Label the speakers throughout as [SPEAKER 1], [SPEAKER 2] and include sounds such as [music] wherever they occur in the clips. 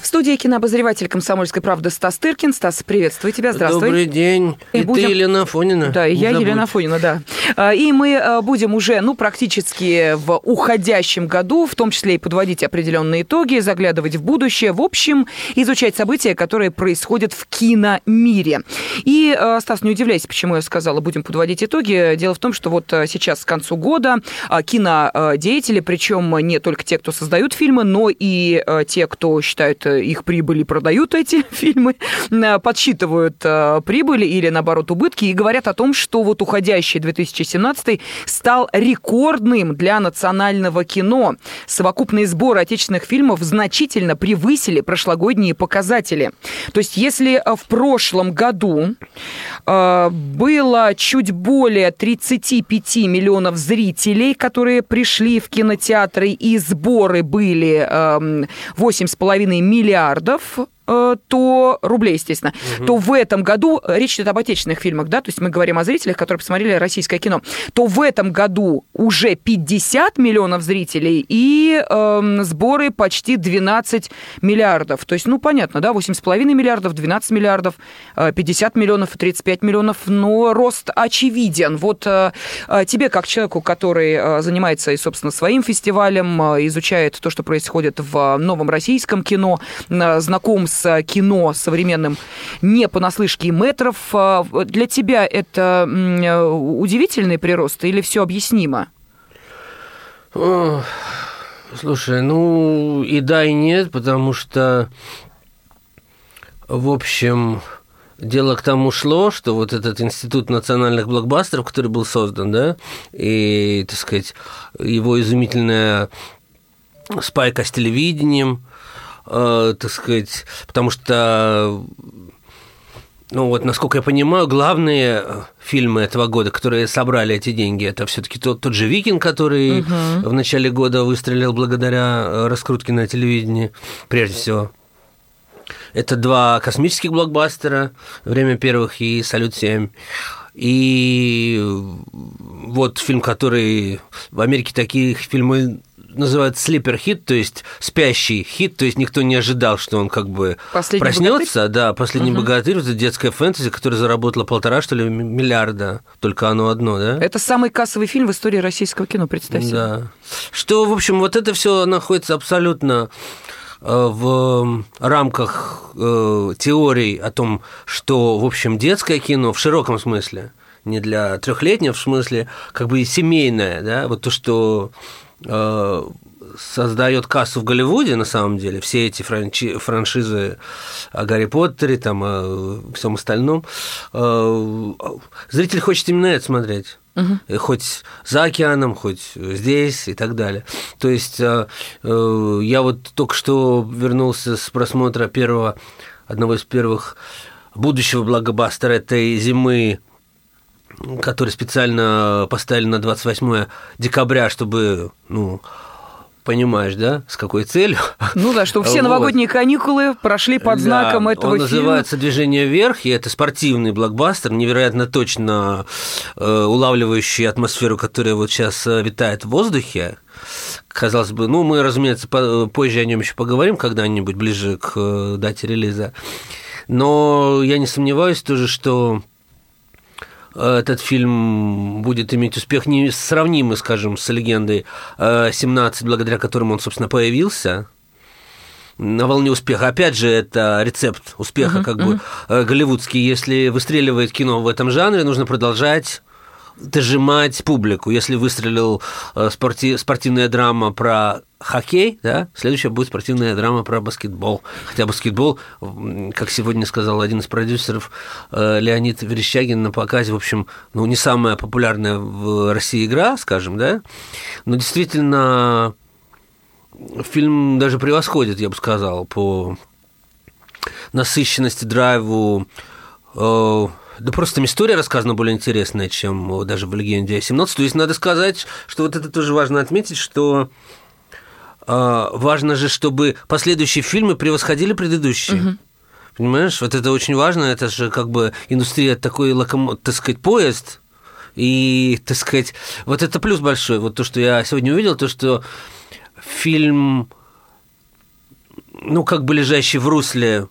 [SPEAKER 1] В студии кинообозреватель «Комсомольской правды» Стас Тыркин. Стас, приветствую тебя, здравствуй.
[SPEAKER 2] Добрый день. И, и будем... ты, Елена Афонина.
[SPEAKER 1] Да, и я, забудь. Елена Афонина, да. А, и мы а, будем уже, ну, практически в уходящем году, в том числе и подводить определенные итоги, заглядывать в будущее, в общем, изучать события, которые происходят в киномире. И, а, Стас, не удивляйся, почему я сказала, будем подводить итоги. Дело в том, что вот сейчас к концу года кинодеятели, причем не только те, кто создают фильмы, но и те, кто считают их прибыли, продают эти [laughs] фильмы, э, подсчитывают э, прибыли или, наоборот, убытки и говорят о том, что вот уходящий 2017 стал рекордным для национального кино. Совокупные сборы отечественных фильмов значительно превысили прошлогодние показатели. То есть, если э, в прошлом году было чуть более 35 миллионов зрителей, которые пришли в кинотеатры, и сборы были 8,5 миллиардов миллиардов то рублей, естественно, угу. то в этом году, э, речь идет об отечественных фильмах, да, то есть мы говорим о зрителях, которые посмотрели российское кино, то в этом году уже 50 миллионов зрителей и э, сборы почти 12 миллиардов. То есть, ну, понятно, да, 8,5 миллиардов, 12 миллиардов, 50 э, миллионов и 35 миллионов, но рост очевиден. Вот э, тебе, как человеку, который занимается и, собственно, своим фестивалем, изучает то, что происходит в новом российском кино, знаком с с кино современным не понаслышке метров. А, для тебя это удивительный прирост или все объяснимо?
[SPEAKER 2] слушай, ну и да, и нет, потому что, в общем, дело к тому шло, что вот этот институт национальных блокбастеров, который был создан, да, и, так сказать, его изумительная спайка с телевидением, э, так сказать, потому что ну вот, насколько я понимаю, главные э, фильмы этого года, которые собрали эти деньги, это все-таки тот, тот же Викинг, который угу. в начале года выстрелил благодаря э, раскрутке на телевидении, прежде всего. Это два космических блокбастера «Время первых» и «Салют-7». И вот фильм, который в Америке таких фильмы называют слипер хит, то есть спящий хит, то есть никто не ожидал, что он как бы Последний проснется. Богатырь? Да, последний угу. богатырь это детская фэнтези, которая заработала полтора, что ли, миллиарда. Только оно одно, да?
[SPEAKER 1] Это самый кассовый фильм в истории российского кино, представь себе.
[SPEAKER 2] Да. Что, в общем, вот это все находится абсолютно э, в рамках э, теорий о том, что, в общем, детское кино в широком смысле, не для трехлетнего, в смысле, как бы семейное, да, вот то, что создает кассу в Голливуде, на самом деле, все эти франчи- франшизы о Гарри Поттере, там, о всем остальном, э, зритель хочет именно это смотреть. Угу. Хоть за океаном, хоть здесь и так далее. То есть я вот только что вернулся с просмотра первого, одного из первых будущего блокбастера этой зимы который специально поставили на 28 декабря, чтобы, ну, понимаешь, да, с какой целью.
[SPEAKER 1] Ну да, чтобы все новогодние вот. каникулы прошли под знаком да, этого
[SPEAKER 2] он
[SPEAKER 1] фильма.
[SPEAKER 2] называется «Движение вверх», и это спортивный блокбастер, невероятно точно э, улавливающий атмосферу, которая вот сейчас э, витает в воздухе. Казалось бы, ну, мы, разумеется, позже о нем еще поговорим когда-нибудь, ближе к э, дате релиза. Но я не сомневаюсь тоже, что этот фильм будет иметь успех не сравнимый, скажем, с легендой 17, э, благодаря которому он, собственно, появился на волне успеха. Опять же, это рецепт успеха, uh-huh, как uh-huh. бы э, голливудский. Если выстреливает кино в этом жанре, нужно продолжать дожимать публику. Если выстрелил э, спорти, спортивная драма про хоккей, да, следующая будет спортивная драма про баскетбол. Хотя баскетбол, как сегодня сказал один из продюсеров э, Леонид Верещагин на показе, в общем, ну, не самая популярная в России игра, скажем, да, но действительно фильм даже превосходит, я бы сказал, по насыщенности, драйву, э, да просто там история рассказана более интересная, чем даже в «Легенде о 17». То есть надо сказать, что вот это тоже важно отметить, что э, важно же, чтобы последующие фильмы превосходили предыдущие. Угу. Понимаешь, вот это очень важно, это же как бы индустрия такой, локом... так сказать, поезд, И, так сказать, вот это плюс большой. Вот то, что я сегодня увидел, то, что фильм, ну, как бы лежащий в русле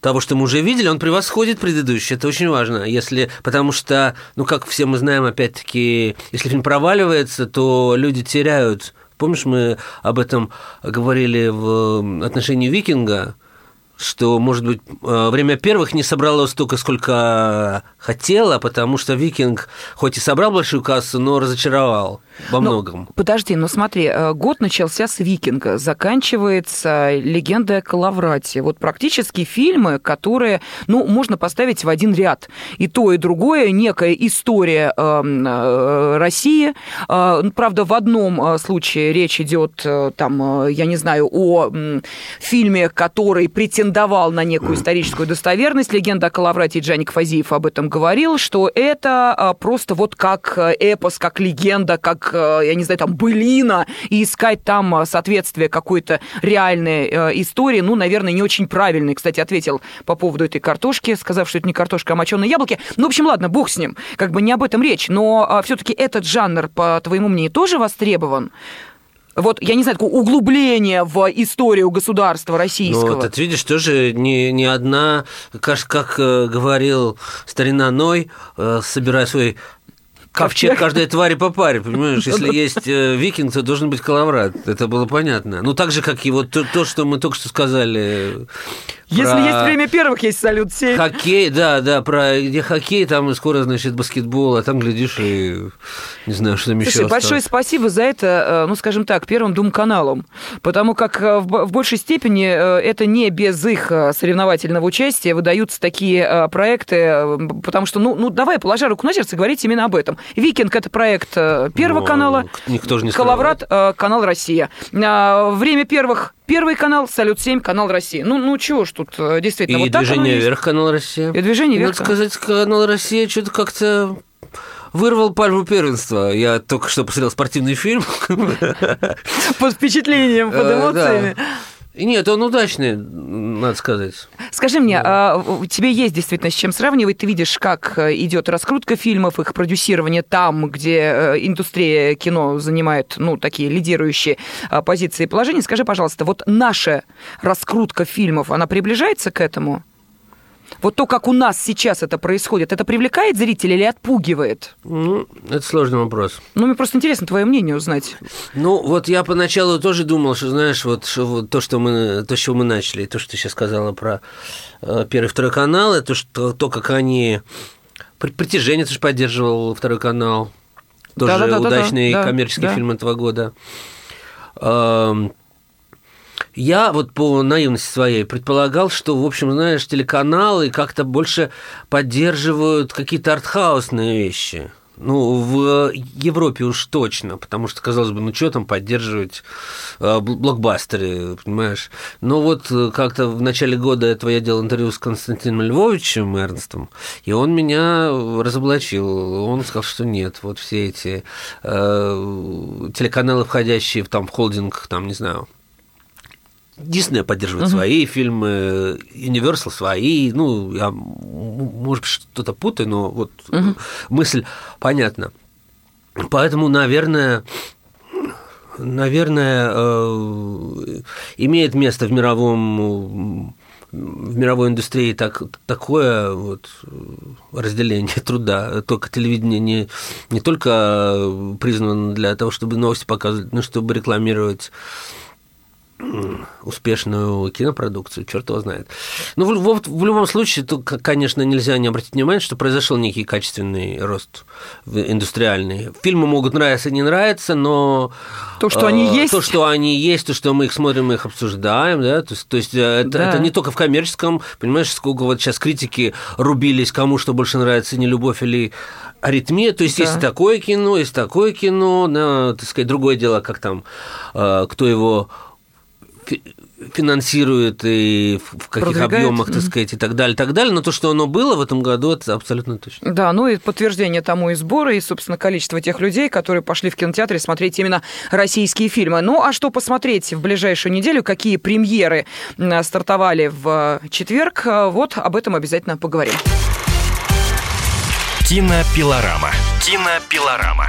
[SPEAKER 2] того, что мы уже видели, он превосходит предыдущий. Это очень важно. Если, потому что, ну, как все мы знаем, опять-таки, если фильм проваливается, то люди теряют. Помнишь, мы об этом говорили в отношении «Викинга», что, может быть, э, время первых не собрало столько, сколько хотела, потому что «Викинг» хоть и собрал большую кассу, но разочаровал во но, многом.
[SPEAKER 1] Подожди, ну смотри, э, год начался с «Викинга», заканчивается «Легенда о Калаврате». Вот практически фильмы, которые, ну, можно поставить в один ряд. И то, и другое, некая история эм, э, России. Э, правда, в одном случае речь идет, там, я не знаю, о фильме, который претендовал на некую историческую достоверность. «Легенда о Калаврате» Джаник Фазиев об этом говорил, что это просто вот как эпос, как легенда, как Э, я не знаю, там, былина, и искать там э, соответствие какой-то реальной э, истории, ну, наверное, не очень правильный. Кстати, ответил по поводу этой картошки, сказав, что это не картошка, а моченые яблоки. Ну, в общем, ладно, бог с ним. Как бы не об этом речь. Но все-таки этот жанр, по твоему мнению, тоже востребован? вот, я не знаю, такое углубление в историю государства российского.
[SPEAKER 2] Ну, вот, ты видишь, тоже не, не одна, как, как говорил старина Ной, собирая свой ковчег каждой твари по паре, понимаешь? Если есть э, викинг, то должен быть калаврат. Это было понятно. Ну, так же, как и вот то, то что мы только что сказали
[SPEAKER 1] если про... есть время первых, есть салют 7.
[SPEAKER 2] Хоккей, да, да, про где хоккей, там и скоро, значит, баскетбол, а там, глядишь, и не знаю, что там Слушай, еще
[SPEAKER 1] большое осталось. спасибо за это, э, ну, скажем так, Первым Дум-каналом, потому как э, в большей степени э, это не без их соревновательного участия выдаются такие проекты, потому что, ну, ну давай, положа руку на сердце, говорить именно об этом. «Викинг» — это проект Первого ну, канала,
[SPEAKER 2] никто же не
[SPEAKER 1] «Калаврат» — канал «Россия». Время первых Первый канал, Салют-7, канал России. Ну, ну чего ж тут э, действительно.
[SPEAKER 2] И
[SPEAKER 1] вот
[SPEAKER 2] движение вверх, канал Россия.
[SPEAKER 1] И движение вверх.
[SPEAKER 2] Надо сказать, канал Россия что-то как-то вырвал пальму первенства. Я только что посмотрел спортивный фильм. [laughs]
[SPEAKER 1] Под впечатлением, под э, эмоциями.
[SPEAKER 2] Нет, он удачный, надо сказать.
[SPEAKER 1] Скажи мне, да. а, тебе есть действительно с чем сравнивать? Ты видишь, как э, идет раскрутка фильмов, их продюсирование там, где э, индустрия кино занимает, ну, такие лидирующие а, позиции и положения. Скажи, пожалуйста, вот наша раскрутка фильмов, она приближается к этому? Вот то, как у нас сейчас это происходит, это привлекает зрителя или отпугивает?
[SPEAKER 2] Ну, это сложный вопрос.
[SPEAKER 1] Ну, мне просто интересно твое мнение узнать.
[SPEAKER 2] Ну, вот я поначалу тоже думал, что, знаешь, вот, что, то, что мы, то, с чего мы начали, то, что ты сейчас сказала про э, первый и второй канал, это что, то, как они... Притяжение ты же поддерживал второй канал. Тоже да, да, да, удачный да, коммерческий да. фильм этого года. Я вот по наивности своей предполагал, что, в общем, знаешь, телеканалы как-то больше поддерживают какие-то артхаусные вещи. Ну, в Европе уж точно, потому что, казалось бы, ну что там поддерживать э, блокбастеры, понимаешь? Но вот э, как-то в начале года этого я делал интервью с Константином Львовичем Эрнстом, и он меня разоблачил. Он сказал, что нет, вот все эти э, телеканалы, входящие в, там, холдинг, там, не знаю, Дисней поддерживает угу. свои фильмы, Universal свои, ну, я, может быть, что-то путаю, но вот угу. мысль понятна. Поэтому, наверное, наверное, э, имеет место в мировом в мировой индустрии так, такое вот разделение [laughs] труда. Только телевидение не, не только признано для того, чтобы новости показывать, но чтобы рекламировать [clears throat] успешную кинопродукцию, черт его знает. Ну, в, в, в любом случае, то, конечно, нельзя не обратить внимание, что произошел некий качественный рост индустриальный. Фильмы могут нравиться и не нравиться, но...
[SPEAKER 1] То, что э, они есть.
[SPEAKER 2] То, что они есть, то, что мы их смотрим, мы их обсуждаем, да, то есть, то есть э, это, да. это не только в коммерческом, понимаешь, сколько вот сейчас критики рубились, кому что больше нравится, не любовь или аритмия, то есть да. есть такое кино, есть такое кино, да, так сказать, другое дело, как там, э, кто его финансирует и в каких объемах, так сказать, и так далее, и так далее. Но то, что оно было в этом году, это абсолютно точно.
[SPEAKER 1] Да, ну и подтверждение тому и сборы, и, собственно, количество тех людей, которые пошли в кинотеатре смотреть именно российские фильмы. Ну, а что посмотреть в ближайшую неделю, какие премьеры стартовали в четверг, вот об этом обязательно поговорим.
[SPEAKER 3] Кинопилорама. Кинопилорама.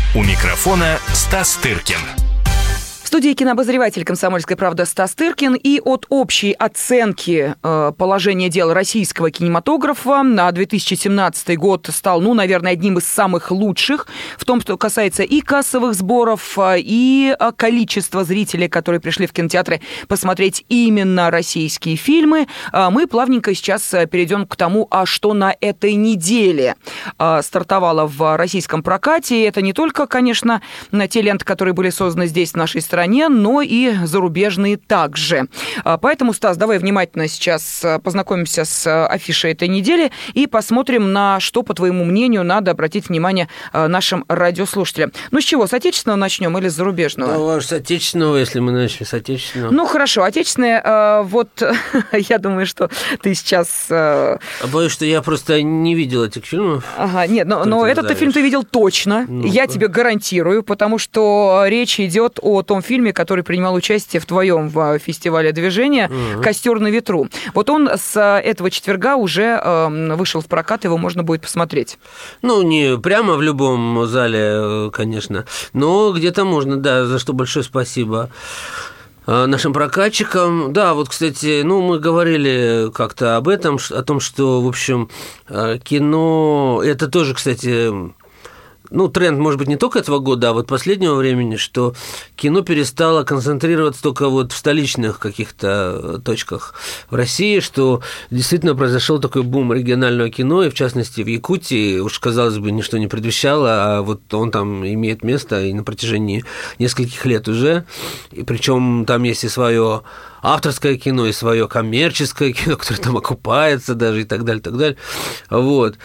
[SPEAKER 3] У микрофона Стас Тыркин
[SPEAKER 1] студии кинообозреватель «Комсомольской правды» Стас Тыркин. И от общей оценки э, положения дел российского кинематографа на 2017 год стал, ну, наверное, одним из самых лучших в том, что касается и кассовых сборов, э, и э, количества зрителей, которые пришли в кинотеатры посмотреть именно российские фильмы. Мы плавненько сейчас перейдем к тому, а что на этой неделе стартовало в российском прокате. И это не только, конечно, те ленты, которые были созданы здесь, в нашей стране, стране, но и зарубежные также. А, поэтому, Стас, давай внимательно сейчас а, познакомимся с а, афишей этой недели и посмотрим, на что, по твоему мнению, надо обратить внимание нашим радиослушателям. Ну, с чего, с отечественного начнем или с зарубежного?
[SPEAKER 2] Давай с отечественного, если мы начнем с отечественного.
[SPEAKER 1] Ну, хорошо, отечественное, вот [laughs] я думаю, что ты сейчас...
[SPEAKER 2] Боюсь, что я просто не видел этих фильмов.
[SPEAKER 1] Ага, нет, но, но этот фильм ты видел точно, ну я тебе гарантирую, потому что речь идет о том фильме, фильме, который принимал участие в твоем в фестивале движения угу. «Костер на ветру». Вот он с э, этого четверга уже э, вышел в прокат, его можно будет посмотреть.
[SPEAKER 2] Ну, не прямо в любом зале, э, конечно, но где-то можно, да, за что большое спасибо э, нашим прокатчикам. Да, вот, кстати, ну, мы говорили как-то об этом, о том, что, в общем, кино, это тоже, кстати, ну, тренд, может быть, не только этого года, а вот последнего времени, что кино перестало концентрироваться только вот в столичных каких-то точках в России, что действительно произошел такой бум регионального кино, и в частности в Якутии, уж, казалось бы, ничто не предвещало, а вот он там имеет место и на протяжении нескольких лет уже, и причем там есть и свое авторское кино, и свое коммерческое кино, [laughs] которое там окупается даже и так далее, и так далее. Вот.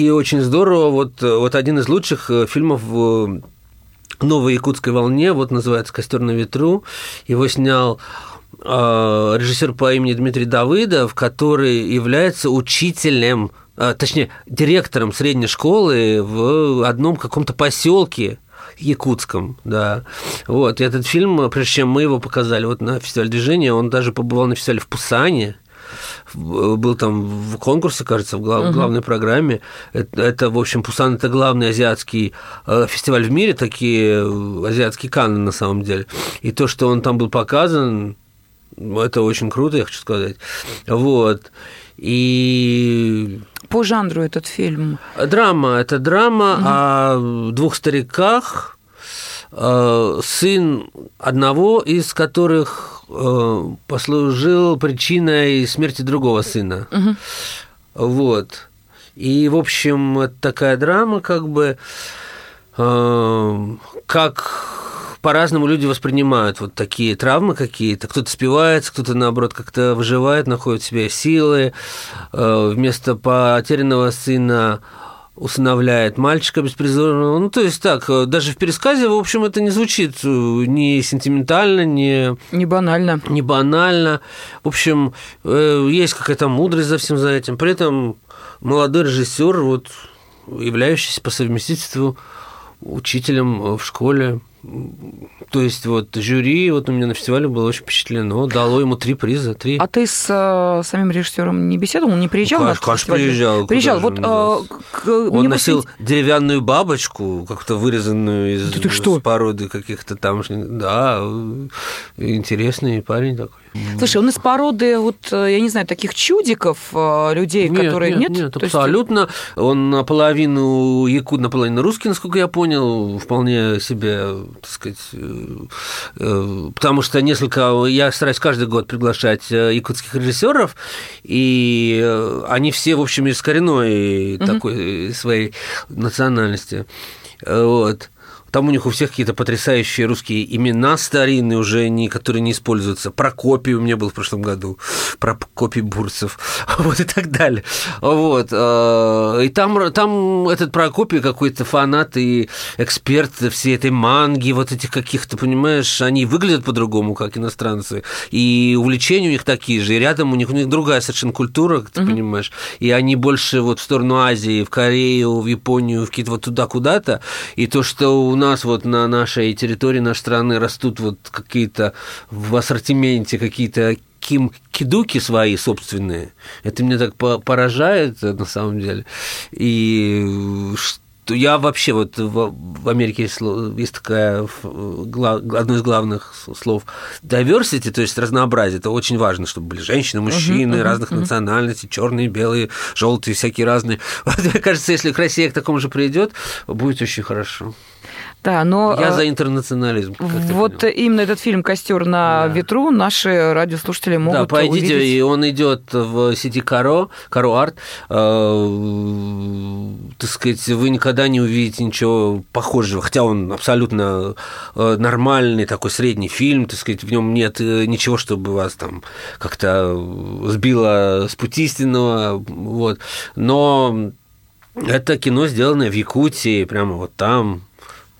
[SPEAKER 2] И очень здорово, вот, вот один из лучших э, фильмов в новой якутской волне, вот называется «Костер на ветру». Его снял э, режиссер по имени Дмитрий Давыдов, который является учителем, э, точнее, директором средней школы в одном каком-то поселке якутском, да. Вот, и этот фильм, прежде чем мы его показали вот на фестивале движения, он даже побывал на фестивале в Пусане, был там в конкурсе, кажется, в глав, угу. главной программе. Это, это, в общем, Пусан – это главный азиатский э, фестиваль в мире, такие э, азиатские Канны на самом деле. И то, что он там был показан, это очень круто, я хочу сказать. Вот. И
[SPEAKER 1] по жанру этот фильм?
[SPEAKER 2] Драма. Это драма угу. о двух стариках, э, сын одного из которых послужил причиной смерти другого сына. Угу. Вот. И, в общем, это такая драма, как бы, э, как по-разному люди воспринимают вот такие травмы какие-то. Кто-то спивается, кто-то, наоборот, как-то выживает, находит в себе силы. Э, вместо потерянного сына усыновляет мальчика беспризорного. Ну, то есть так, э, даже в пересказе, в общем, это не звучит э, ни сентиментально, ни...
[SPEAKER 1] Не банально.
[SPEAKER 2] Не банально. В общем, э, есть какая-то мудрость за всем за этим. При этом молодой режиссер, вот, являющийся по совместительству учителем в школе, то есть вот жюри вот у меня на фестивале было очень впечатлено, дало ему три приза, три.
[SPEAKER 1] А ты с э, самим режиссером не беседовал, не приезжал? Ну,
[SPEAKER 2] конечно, конечно приезжал.
[SPEAKER 1] Приезжал. Вот,
[SPEAKER 2] э, к, Он носил посмотреть... деревянную бабочку, как-то вырезанную из,
[SPEAKER 1] да ты что?
[SPEAKER 2] породы каких-то там, да, интересный парень такой.
[SPEAKER 1] Слушай, он из породы, вот, э, я не знаю, таких чудиков, э, людей,
[SPEAKER 2] нет,
[SPEAKER 1] которые...
[SPEAKER 2] Нет, нет, нет абсолютно. Есть... Он наполовину якут, наполовину русский, насколько я понял, вполне себе, так сказать, э, потому что несколько... Я стараюсь каждый год приглашать якутских режиссеров, и они все, в общем, из коренной угу. такой своей национальности. Вот. Там у них у всех какие-то потрясающие русские имена старинные уже, не, которые не используются. Прокопий у меня был в прошлом году, Прокопий Бурцев, [laughs] вот и так далее. Вот. Э, и там, там этот Прокопий какой-то фанат и эксперт всей этой манги, вот этих каких-то, понимаешь, они выглядят по-другому, как иностранцы, и увлечения у них такие же, и рядом у них, у них другая совершенно культура, ты mm-hmm. понимаешь, и они больше вот в сторону Азии, в Корею, в Японию, в какие-то вот туда куда-то, и то, что у нас вот на нашей территории нашей страны растут вот какие-то в ассортименте какие-то ким кидуки свои собственные. Это меня так поражает на самом деле. И я вообще вот в, Америке есть, есть такая одно из главных слов diversity, то есть разнообразие. Это очень важно, чтобы были женщины, мужчины uh-huh, uh-huh, разных uh-huh. национальностей, черные, белые, желтые, всякие разные. [laughs] Вот, мне кажется, если Россия к такому же придет, будет очень хорошо.
[SPEAKER 1] Да, но...
[SPEAKER 2] Я э, за интернационализм.
[SPEAKER 1] Вот именно этот фильм «Костер на да. ветру» наши радиослушатели могут
[SPEAKER 2] Да, пойдите,
[SPEAKER 1] увидеть.
[SPEAKER 2] и он идет в сети Каро, Каро Арт. Э, так сказать, вы никогда не увидите ничего похожего, хотя он абсолютно э, нормальный такой средний фильм, так сказать, в нем нет э, ничего, чтобы вас там как-то сбило с пути истинного, вот. Но это кино, сделанное в Якутии, прямо вот там,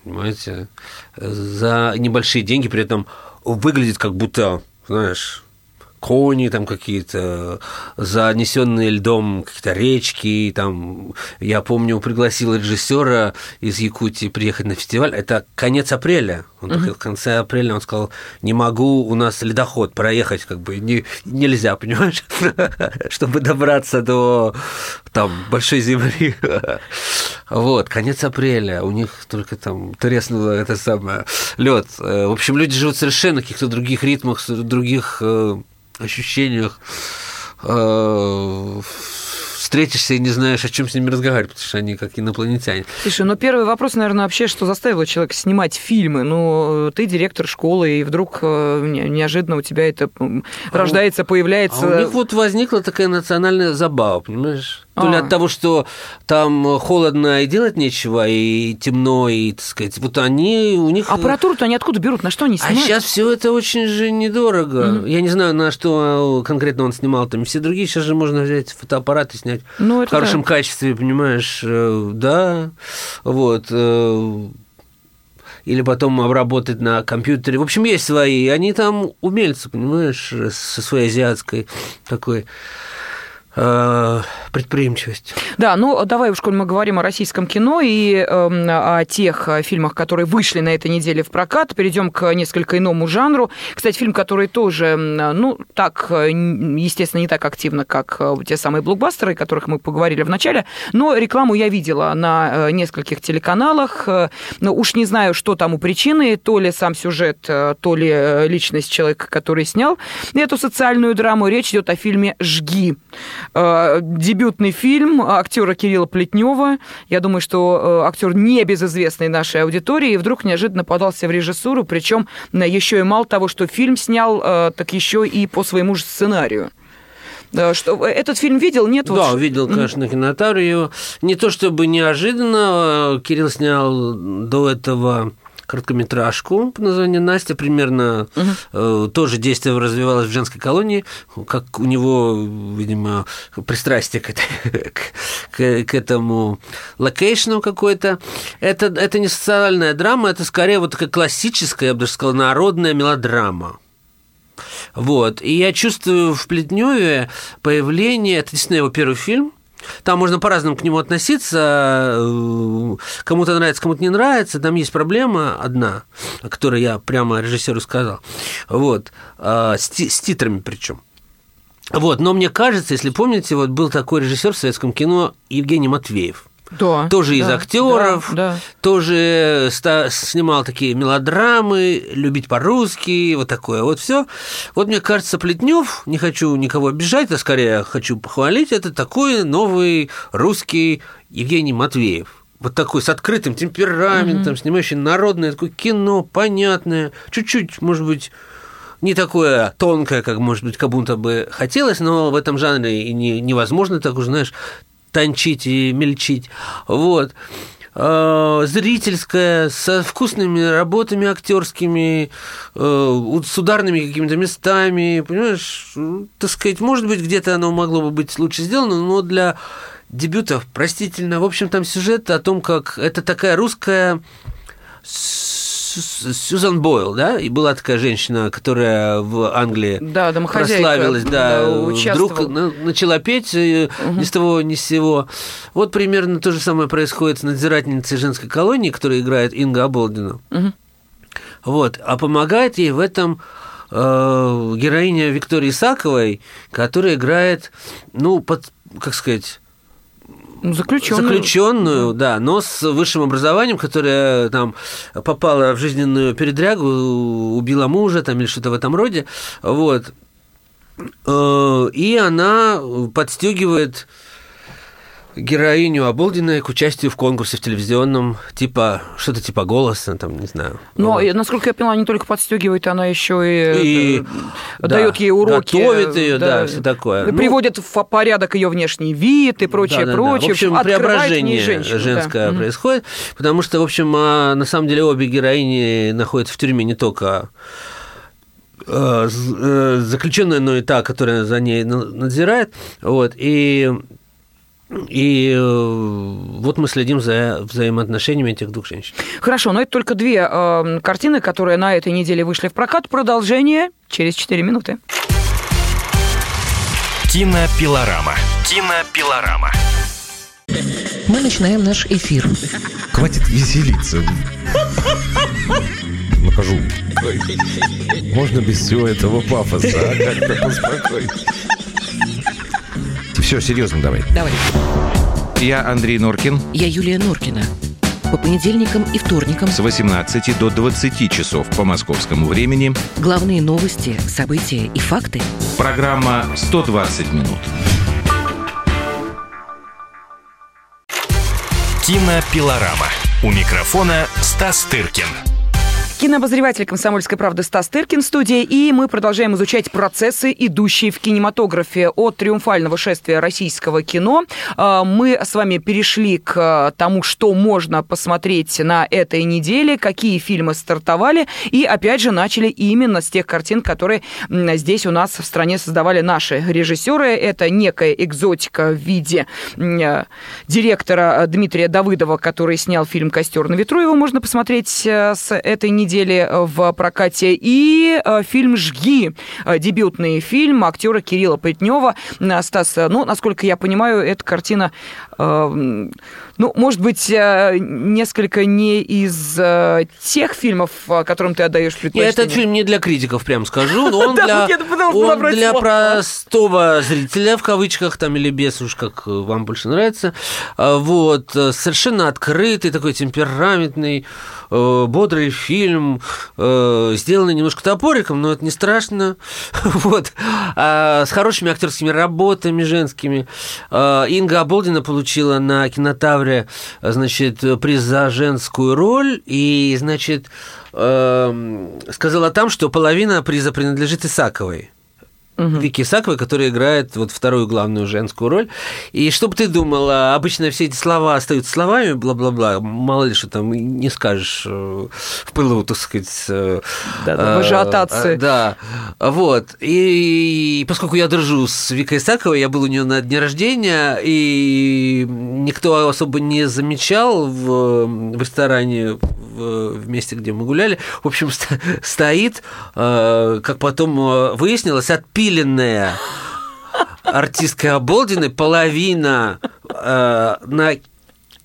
[SPEAKER 2] понимаете, за небольшие деньги, при этом выглядит как будто, знаешь, кони там какие-то, занесенные льдом какие-то речки, там, я помню, пригласил режиссера из Якутии приехать на фестиваль, это конец апреля, он uh-huh. в конце апреля, он сказал, не могу, у нас ледоход проехать, как бы, не, нельзя, понимаешь, [laughs] чтобы добраться до, там, Большой Земли. [laughs] Вот, конец апреля, у них только там треснуло это самое, лед. Э, в общем, люди живут совершенно в каких-то других ритмах, других э, ощущениях э, встретишься и не знаешь, о чем с ними разговаривать, потому что они как инопланетяне.
[SPEAKER 1] Слушай, ну первый вопрос, наверное, вообще, что заставило человека снимать фильмы? Ну, ты директор школы, и вдруг э, неожиданно у тебя это а рождается, появляется...
[SPEAKER 2] А у них вот возникла такая национальная забава, понимаешь? То ли а. от того, что там холодно и делать нечего, и темно, и, так сказать, вот они, у них...
[SPEAKER 1] Аппаратуру-то они откуда берут? На что они а снимают?
[SPEAKER 2] А сейчас все это очень же недорого. Mm-hmm. Я не знаю, на что конкретно он снимал там. Все другие сейчас же можно взять фотоаппарат и снять ну, в хорошем да. качестве, понимаешь? Э, да, вот э, или потом обработать на компьютере. В общем, есть свои. Они там умельцы, понимаешь, со своей азиатской такой Э, предприимчивость.
[SPEAKER 1] Да, ну давай уж, коль мы говорим о российском кино и э, о тех э, фильмах, которые вышли на этой неделе в прокат, перейдем к несколько иному жанру. Кстати, фильм, который тоже, ну, так, э, естественно, не так активно, как те самые блокбастеры, о которых мы поговорили в начале, но рекламу я видела на нескольких телеканалах. Но уж не знаю, что там у причины, то ли сам сюжет, то ли личность человека, который снял эту социальную драму. Речь идет о фильме «Жги». Э, дебютный фильм актера Кирилла Плетнева. Я думаю, что э, актер не безызвестный нашей аудитории, и вдруг неожиданно подался в режиссуру, причем еще и мало того, что фильм снял, э, так еще и по своему же сценарию. Да, что этот фильм видел, нет?
[SPEAKER 2] Да, вот... видел, конечно, на кинотавре. Не то чтобы неожиданно, Кирилл снял до этого короткометражку по названию Настя, примерно угу. тоже действие развивалось в женской колонии, как у него, видимо, пристрастие к, [laughs] к, к этому локейшну какой-то. Это, это не социальная драма, это скорее вот такая классическая, я бы даже сказал, народная мелодрама. Вот. И я чувствую в Плетневе появление, это действительно его первый фильм, там можно по-разному к нему относиться. Э, кому-то нравится, кому-то не нравится. Там есть проблема одна, о которой я прямо режиссеру сказал. Вот. А, с, с титрами причем. Вот, но мне кажется, если помните, вот был такой режиссер в советском кино Евгений Матвеев.
[SPEAKER 1] Да,
[SPEAKER 2] тоже
[SPEAKER 1] да,
[SPEAKER 2] из актеров, да, да. тоже снимал такие мелодрамы, любить по-русски, вот такое вот все. Вот мне кажется, Плетнев, не хочу никого обижать, а скорее хочу похвалить, это такой новый русский Евгений Матвеев вот такой с открытым темпераментом, mm-hmm. снимающий народное такое кино, понятное, чуть-чуть, может быть, не такое тонкое, как, может быть, как будто бы хотелось, но в этом жанре и не, невозможно так уже, знаешь, тончить и мельчить. Вот. э, зрительское, со вкусными работами актерскими, э, с ударными какими-то местами, понимаешь, так сказать, может быть, где-то оно могло бы быть лучше сделано, но для дебютов простительно. В общем, там сюжет о том, как это такая русская Сьюзан Бойл, да, и была такая женщина, которая в Англии
[SPEAKER 1] да,
[SPEAKER 2] прославилась, да,
[SPEAKER 1] да
[SPEAKER 2] вдруг начала петь угу. ни с того ни с сего. Вот примерно то же самое происходит с надзирательницей женской колонии, которая играет Инга Аболдина. Угу. Вот, а помогает ей в этом э, героиня Виктории Исаковой, которая играет, ну, под, как сказать
[SPEAKER 1] ну, заключенную.
[SPEAKER 2] Заключенную, да, но с высшим образованием, которая там попала в жизненную передрягу, убила мужа там или что-то в этом роде. Вот. Э, и она подстегивает героиню Оболдиной к участию в конкурсе в телевизионном, типа, что-то типа голоса, там, не знаю.
[SPEAKER 1] Но, вот. насколько я поняла, не только подстегивает, она еще и, и да, дает ей уроки.
[SPEAKER 2] Готовит ее, да, да все такое.
[SPEAKER 1] Ну, приводит в порядок ее внешний вид и прочее, да, да, прочее.
[SPEAKER 2] Да. В общем, преображение женщину, женское да. происходит, потому что, в общем, а, на самом деле обе героини находятся в тюрьме не только э, э, заключенная, но и та, которая за ней надзирает. Вот, и и э, вот мы следим за взаимоотношениями этих двух женщин.
[SPEAKER 1] Хорошо, но это только две э, картины, которые на этой неделе вышли в прокат. Продолжение через 4 минуты.
[SPEAKER 3] Кинопилорама. Кинопилорама.
[SPEAKER 4] Мы начинаем наш эфир.
[SPEAKER 5] Хватит веселиться. Накажу. Можно без всего этого пафоса, а? Как-то поспокойнее. Все, серьезно давай.
[SPEAKER 4] Давай.
[SPEAKER 5] Я Андрей Норкин.
[SPEAKER 4] Я Юлия Норкина. По понедельникам и вторникам
[SPEAKER 5] с 18 до 20 часов по московскому времени
[SPEAKER 4] главные новости, события и факты.
[SPEAKER 5] Программа «120 минут».
[SPEAKER 3] Кинопилорама. У микрофона Стас Тыркин.
[SPEAKER 1] Кинообозреватель «Комсомольской правды» Стас Тыркин в студии, и мы продолжаем изучать процессы, идущие в кинематографе от триумфального шествия российского кино. А, мы с вами перешли к тому, что можно посмотреть на этой неделе, какие фильмы стартовали, и опять же начали именно с тех картин, которые здесь у нас в стране создавали наши режиссеры. Это некая экзотика в виде директора Дмитрия Давыдова, который снял фильм «Костер на ветру». Его можно посмотреть с этой недели недели э, в прокате. И э, фильм «Жги», э, дебютный фильм актера Кирилла Плетнева. Стас, ну, насколько я понимаю, эта картина ну, может быть, э, несколько не из э, тех фильмов, э, которым ты отдаешь предпочтение.
[SPEAKER 2] Этот фильм не для критиков, прям скажу, [laughs] он для, он для простого зрителя, в кавычках, там, или без, уж как вам больше нравится. Вот, совершенно открытый, такой темпераментный, бодрый фильм, сделанный немножко топориком, но это не страшно. [laughs] Вот. А, с хорошими актерскими работами женскими. Инга Аболдина получила на кинотавре Оскаре, значит, приз за женскую роль, и, значит, э, сказала там, что половина приза принадлежит Исаковой угу. Вики Исаковой, которая играет вот вторую главную женскую роль. И что бы ты думала, обычно все эти слова остаются словами, бла-бла-бла, мало ли что там не скажешь э, в пылу, так сказать. Э,
[SPEAKER 1] да, да, в ажиотации.
[SPEAKER 2] Э, да, вот. И, и поскольку я дружу с Викой Исаковой, я был у нее на дне рождения, и никто особо не замечал в, в ресторане в, в месте, где мы гуляли. В общем, стоит, как потом выяснилось, отпил усиленная артистка Оболдиной, половина э, на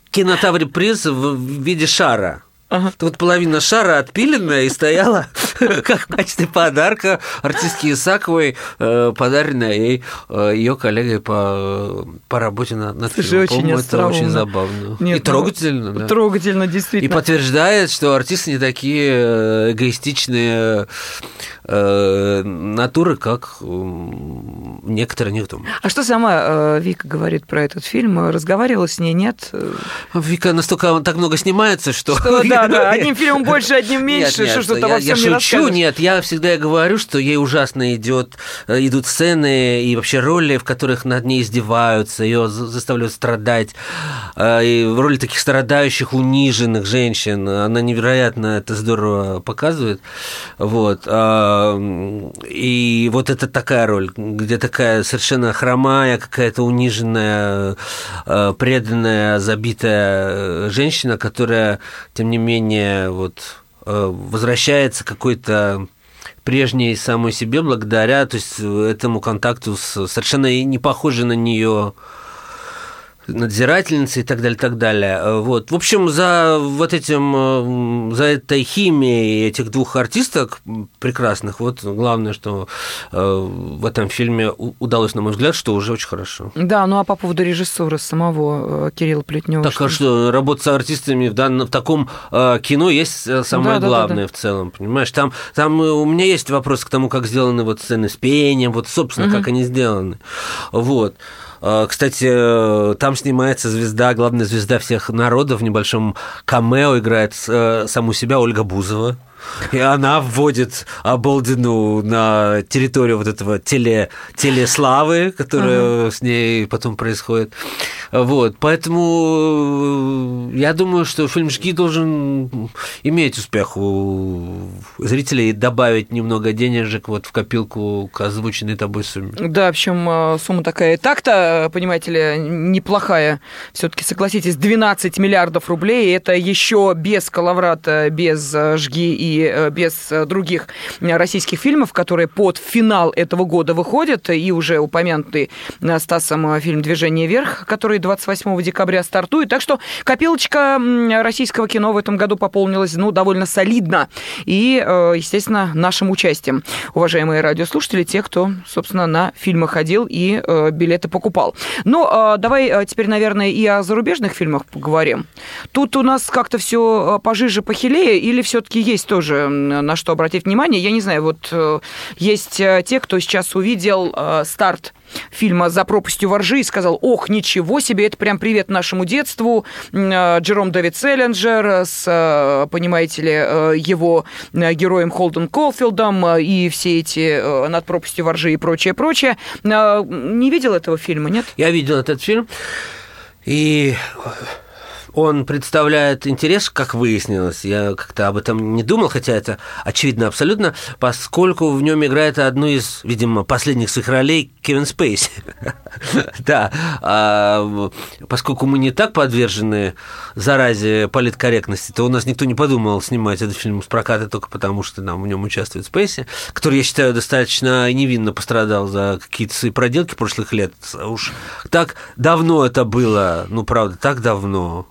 [SPEAKER 2] кинотавре приз в виде шара. Ага. Вот половина шара отпиленная и стояла [laughs] как в качестве подарка артистке Исаковой, э, подаренная ей э, ее коллегой по, по работе над, над
[SPEAKER 1] фильмом. Очень
[SPEAKER 2] это очень забавно. Нет, и ну, трогательно.
[SPEAKER 1] Ну, да. Трогательно, действительно.
[SPEAKER 2] И подтверждает, что артисты не такие э, эгоистичные э, натуры, как некоторые никто.
[SPEAKER 1] А что сама э, Вика говорит про этот фильм? Разговаривала с ней, нет?
[SPEAKER 2] Вика настолько так много снимается, что...
[SPEAKER 1] Что, [laughs] да, да, одним фильмом больше, одним меньше,
[SPEAKER 2] Нет, нет,
[SPEAKER 1] что
[SPEAKER 2] я,
[SPEAKER 1] во всем
[SPEAKER 2] я
[SPEAKER 1] не
[SPEAKER 2] шучу,
[SPEAKER 1] расскажешь.
[SPEAKER 2] нет, я всегда говорю, что ей ужасно идет, э, идут сцены и вообще роли, в которых над ней издеваются, ее за- заставляют страдать, э, и в роли таких страдающих, униженных женщин, она невероятно это здорово показывает, вот, а, и вот это такая роль, где такая совершенно хромая, какая-то униженная, э, преданная, забитая э, женщина, которая, тем не менее, вот э, возвращается какой-то прежней самой себе благодаря то есть, этому контакту с совершенно не похожей на нее надзирательницей и так далее, так далее. Э, Вот. В общем, за вот этим, э, за этой химией этих двух артисток прекрасных, вот главное, что э, в этом фильме удалось, на мой взгляд, что уже очень хорошо.
[SPEAKER 1] Да, ну а по поводу режиссера самого Кирилла Плетнева.
[SPEAKER 2] Так а что, работа с артистами в, данном, в таком кино есть самое
[SPEAKER 1] Да, да, да,
[SPEAKER 2] главное в целом, понимаешь? Там, там у меня есть вопрос к тому, как сделаны вот сцены с пением, вот, собственно, как они сделаны. Вот. Э, Кстати, э, там снимается звезда, главная звезда всех народов в небольшом камео играет э, саму себя Ольга Бузова. И она вводит Оболдину на территорию вот этого теле, телеславы, которая с ней потом происходит. Вот, поэтому э, я думаю, что фильм «Жги» должен иметь успех у зрителей и добавить немного денежек вот в копилку к озвученной тобой сумме.
[SPEAKER 1] Да, причем э, сумма такая и так-то, понимаете ли, неплохая. Все-таки согласитесь, 12 миллиардов рублей это еще без Калаврата, без э, Жги и э, без э, других э, российских фильмов, которые под финал этого года выходят, и уже упомянутый Стасом фильм «Движение вверх», который 28 декабря стартует. Так что копилочка российского кино в этом году пополнилась, ну, довольно солидно. И, естественно, нашим участием. Уважаемые радиослушатели, те, кто, собственно, на фильмы ходил и билеты покупал. Ну, э, давай теперь, наверное, и о зарубежных фильмах поговорим. Тут у нас как-то все пожиже, похилее, или все-таки есть тоже на что обратить внимание? Я не знаю, вот э, есть э, те, кто сейчас увидел э, старт фильма «За пропастью воржи» и сказал, ох, ничего себе, это прям привет нашему детству. Джером Дэвид Селлинджер с, понимаете ли, его героем Холден Колфилдом и все эти «Над пропастью воржи» и прочее, прочее. Не видел этого фильма, нет?
[SPEAKER 2] Я видел этот фильм, и он представляет интерес, как выяснилось. Я как-то об этом не думал, хотя это очевидно абсолютно, поскольку в нем играет одну из, видимо, последних своих ролей Кевин Спейси. [laughs] Да, а, поскольку мы не так подвержены заразе политкорректности, то у нас никто не подумал снимать этот фильм с проката только потому, что там в нем участвует Спейси, который, я считаю, достаточно невинно пострадал за какие-то свои проделки прошлых лет. Уж так давно это было, ну, правда, так давно.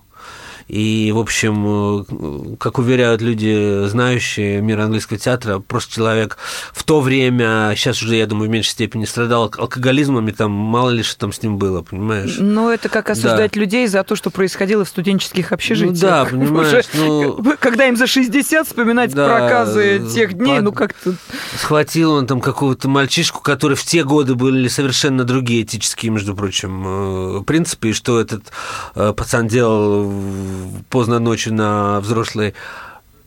[SPEAKER 2] И, в общем, э, как уверяют люди, знающие мир английского театра, просто человек в то время, сейчас уже, я думаю, в меньшей степени страдал алкоголизмом, и там мало ли что там с ним было, понимаешь?
[SPEAKER 1] Ну, это как осуждать людей за то, что происходило в студенческих общежитиях. [laughs]
[SPEAKER 2] Ну да, понимаешь,
[SPEAKER 1] Уже,
[SPEAKER 2] ну-
[SPEAKER 1] Когда им за 60 вспоминать
[SPEAKER 2] Да,
[SPEAKER 1] проказы тех дней,
[SPEAKER 2] под-
[SPEAKER 1] ну как-то...
[SPEAKER 2] Схватил он там какого-то мальчишку, который в те годы были совершенно другие этические, между прочим, э, принципы, и что этот э, пацан делал в- поздно ночью на взрослой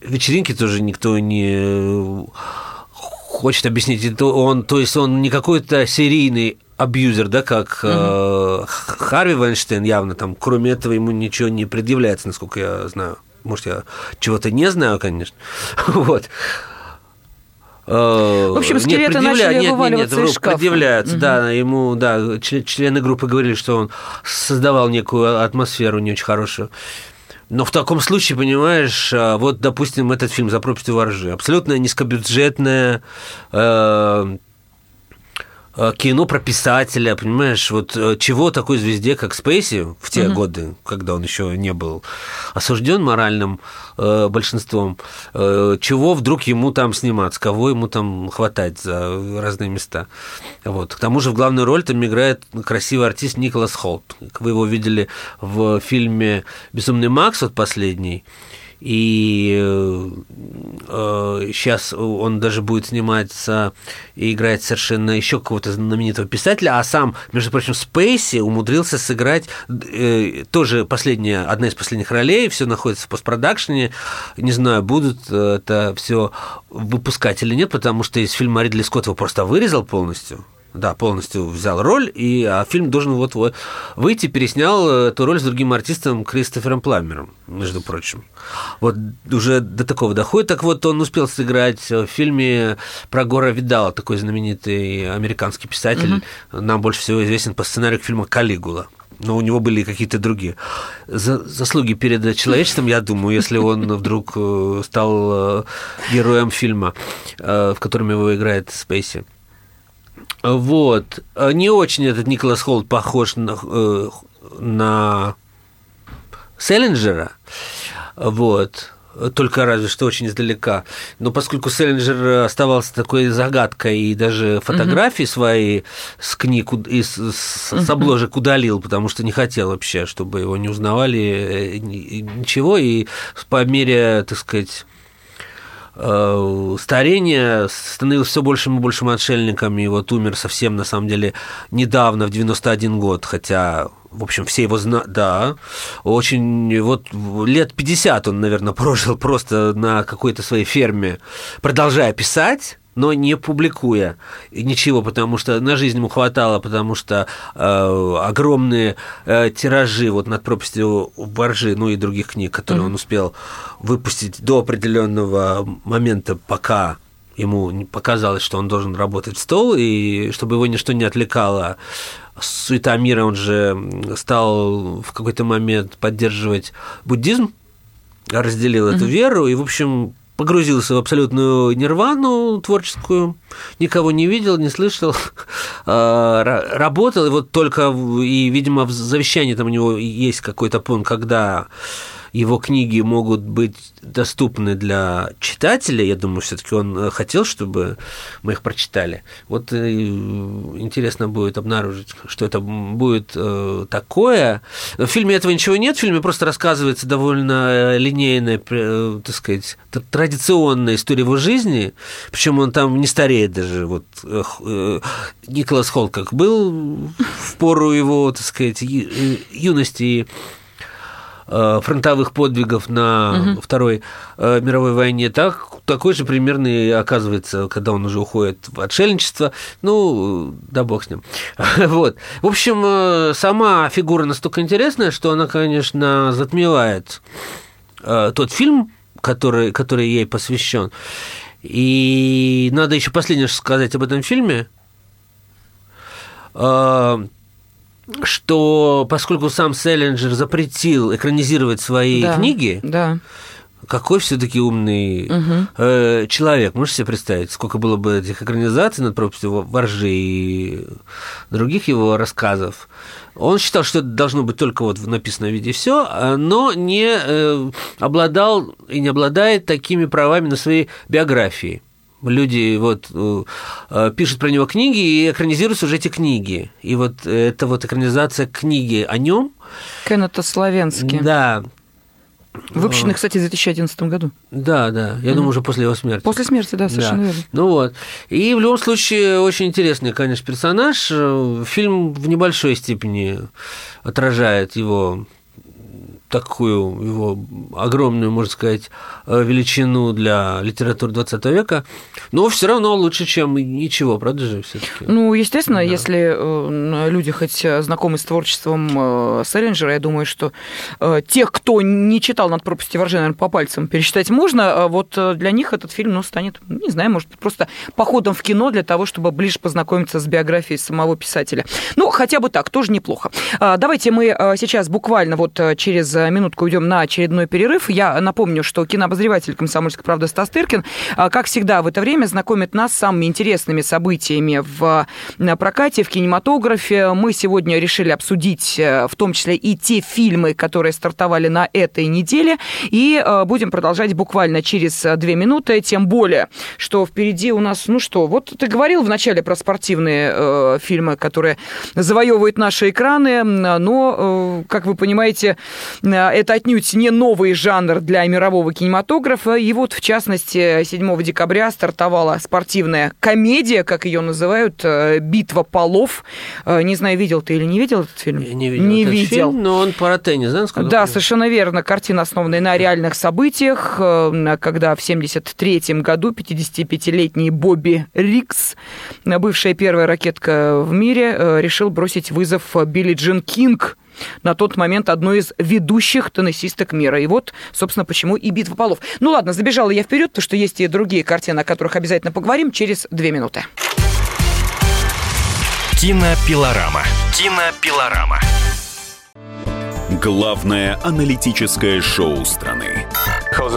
[SPEAKER 2] вечеринке, тоже никто не хочет объяснить. И то он, то есть он не какой-то серийный абьюзер, да, как э, Харви Вайнштейн явно там, кроме этого ему ничего не предъявляется, насколько я знаю. Может, я чего-то не знаю, конечно. [laughs] Вот. В
[SPEAKER 1] В общем, скелеты начали вываливаться из шкафа.
[SPEAKER 2] Предъявляются,
[SPEAKER 1] Мгм.
[SPEAKER 2] да, ему, да, член- члены группы говорили, что он создавал некую атмосферу не очень хорошую. Но в таком случае, понимаешь, а, вот, допустим, этот фильм «За пропастью воржи», абсолютно низкобюджетная э, кино про писателя, понимаешь, вот э, чего такой звезде, как Спейси в те годы, когда он еще не был осужден моральным э, большинством, э, чего вдруг ему там сниматься, кого ему там хватать за разные места. Вот. К тому же в главную роль там играет красивый артист Николас Холт. Вы его видели в фильме «Безумный Макс», вот последний, и э, сейчас он даже будет сниматься и играть совершенно еще какого-то знаменитого писателя, а сам, между прочим, Спейси умудрился сыграть э, тоже последняя, одна из последних ролей, все находится в постпродакшене, не знаю, будут э, это все выпускать или нет, потому что из фильма Ридли Скотт его просто вырезал полностью, да, полностью взял роль, и а фильм должен вот, выйти, переснял эту роль с другим артистом Кристофером Пламером, между прочим. Вот уже до такого доходит. Так вот, он успел сыграть в фильме про Гора Видала, такой знаменитый американский писатель, угу. нам больше всего известен по сценарию фильма «Калигула» но у него были какие-то другие За, заслуги перед человечеством, я думаю, если он [laughs] вдруг э, стал э, героем фильма, э, в котором его играет Спейси. Вот. Не очень этот Николас Холд похож на, э, на Селлинджера. Вот только разве что очень издалека. Но поскольку Селлинджер оставался такой загадкой и даже фотографии угу. свои с книг и с, с, с обложек удалил, потому что не хотел вообще, чтобы его не узнавали э, ничего, и по мере, так сказать, старение становился все большим и большим отшельником, и вот умер совсем, на самом деле, недавно, в 91 год, хотя в общем, все его знают, да, очень, вот лет 50 он, наверное, [laughs] прожил просто на какой-то своей ферме, продолжая писать, но не публикуя ничего, потому что на жизнь ему хватало, потому что э, огромные э, тиражи вот над пропастью Боржи, ну и других книг, которые mm-hmm. он успел выпустить до определенного момента, пока ему показалось, что он должен работать в стол, и чтобы его ничто не отвлекало суета мира, он же стал в какой-то момент поддерживать буддизм, разделил mm-hmm. эту веру, и, в общем, погрузился в абсолютную нирвану творческую, никого не видел, не слышал, [laughs] а, работал, и вот только, и, видимо, в завещании там у него есть какой-то пункт, когда его книги могут быть доступны для читателя. Я думаю, все-таки он э, хотел, чтобы мы их прочитали. Вот э, интересно будет обнаружить, что это будет э, такое. В фильме этого ничего нет, в фильме просто рассказывается довольно линейная, так сказать, традиционная история его жизни, причем он там не стареет даже. Вот Николас Холл как был в пору его, так сказать, юности фронтовых подвигов на угу. Второй э, мировой войне, так, такой же примерно и оказывается, когда он уже уходит в отшельничество. Ну, да бог с ним. [laughs] вот. В общем, э, сама фигура настолько интересная, что она, конечно, затмевает тот фильм, который, который ей посвящен. И надо еще последнее сказать об этом фильме что поскольку сам Селлинджер запретил экранизировать свои
[SPEAKER 1] да,
[SPEAKER 2] книги,
[SPEAKER 1] да.
[SPEAKER 2] какой все-таки умный угу. э, человек. Можете себе представить, сколько было бы этих экранизаций над пропастью воржи и других его рассказов. Он считал, что это должно быть только вот в написанном виде все, а, но не э, обладал и не обладает такими правами на своей биографии люди вот э, э, пишут про него книги и экранизируются уже эти книги. И вот это вот экранизация книги о нем.
[SPEAKER 1] Кеннета Славянский.
[SPEAKER 2] Да.
[SPEAKER 1] Выпущенный, кстати, в 2011 году.
[SPEAKER 2] Да, да. Я mm думаю, уже после его смерти.
[SPEAKER 1] После смерти, да, совершенно
[SPEAKER 2] да.
[SPEAKER 1] верно.
[SPEAKER 2] Ну вот. И в любом случае очень интересный, конечно, персонаж. Фильм в небольшой степени отражает его такую его огромную, можно сказать, э, величину для литературы 20 века, но все равно лучше, чем ничего, правда же, все таки
[SPEAKER 1] Ну, естественно, да. если э, люди хоть знакомы с творчеством э, Селлинджера, я думаю, что тех, кто не читал «Над пропастью воржи», наверное, по пальцам пересчитать можно, а вот для них этот фильм, ну, станет, не знаю, может просто походом в кино для того, чтобы ближе познакомиться с биографией самого писателя. Ну, хотя бы так, тоже неплохо. А, давайте мы сейчас буквально вот через минутку уйдем на очередной перерыв. Я напомню, что кинообозреватель «Комсомольской правды» Стас Тыркин, а, как всегда в это время, знакомит нас с самыми интересными событиями в прокате, в кинематографе. Мы сегодня решили обсудить э, в том числе и те фильмы, которые стартовали на этой неделе. И э, будем продолжать буквально через э, две минуты, тем более, что впереди у нас, ну что, вот ты говорил вначале про спортивные э, фильмы, которые завоевывают наши экраны, но, э, как вы понимаете, Это отнюдь не новый жанр для мирового кинематографа. И вот, в частности, 7 декабря стартовала спортивная комедия, как ее называют, «Битва полов». Не знаю, видел ты или не видел этот фильм?
[SPEAKER 2] Я не видел
[SPEAKER 1] Не
[SPEAKER 2] этот
[SPEAKER 1] видел.
[SPEAKER 2] фильм, но он про теннис, да? насколько
[SPEAKER 1] Да, совершенно верно. Картина, основанная на реальных событиях, э, когда в 73 году 55-летний Бобби Рикс, бывшая первая ракетка в мире, э, решил бросить вызов Билли Джин Кинг, на тот момент одной из ведущих теннисисток мира. И вот, собственно, почему и битва полов. Ну ладно, забежала я вперед, потому что есть и другие картины, о которых обязательно поговорим через две минуты.
[SPEAKER 3] Кинопилорама. Кинопилорама.
[SPEAKER 6] Главное аналитическое шоу страны.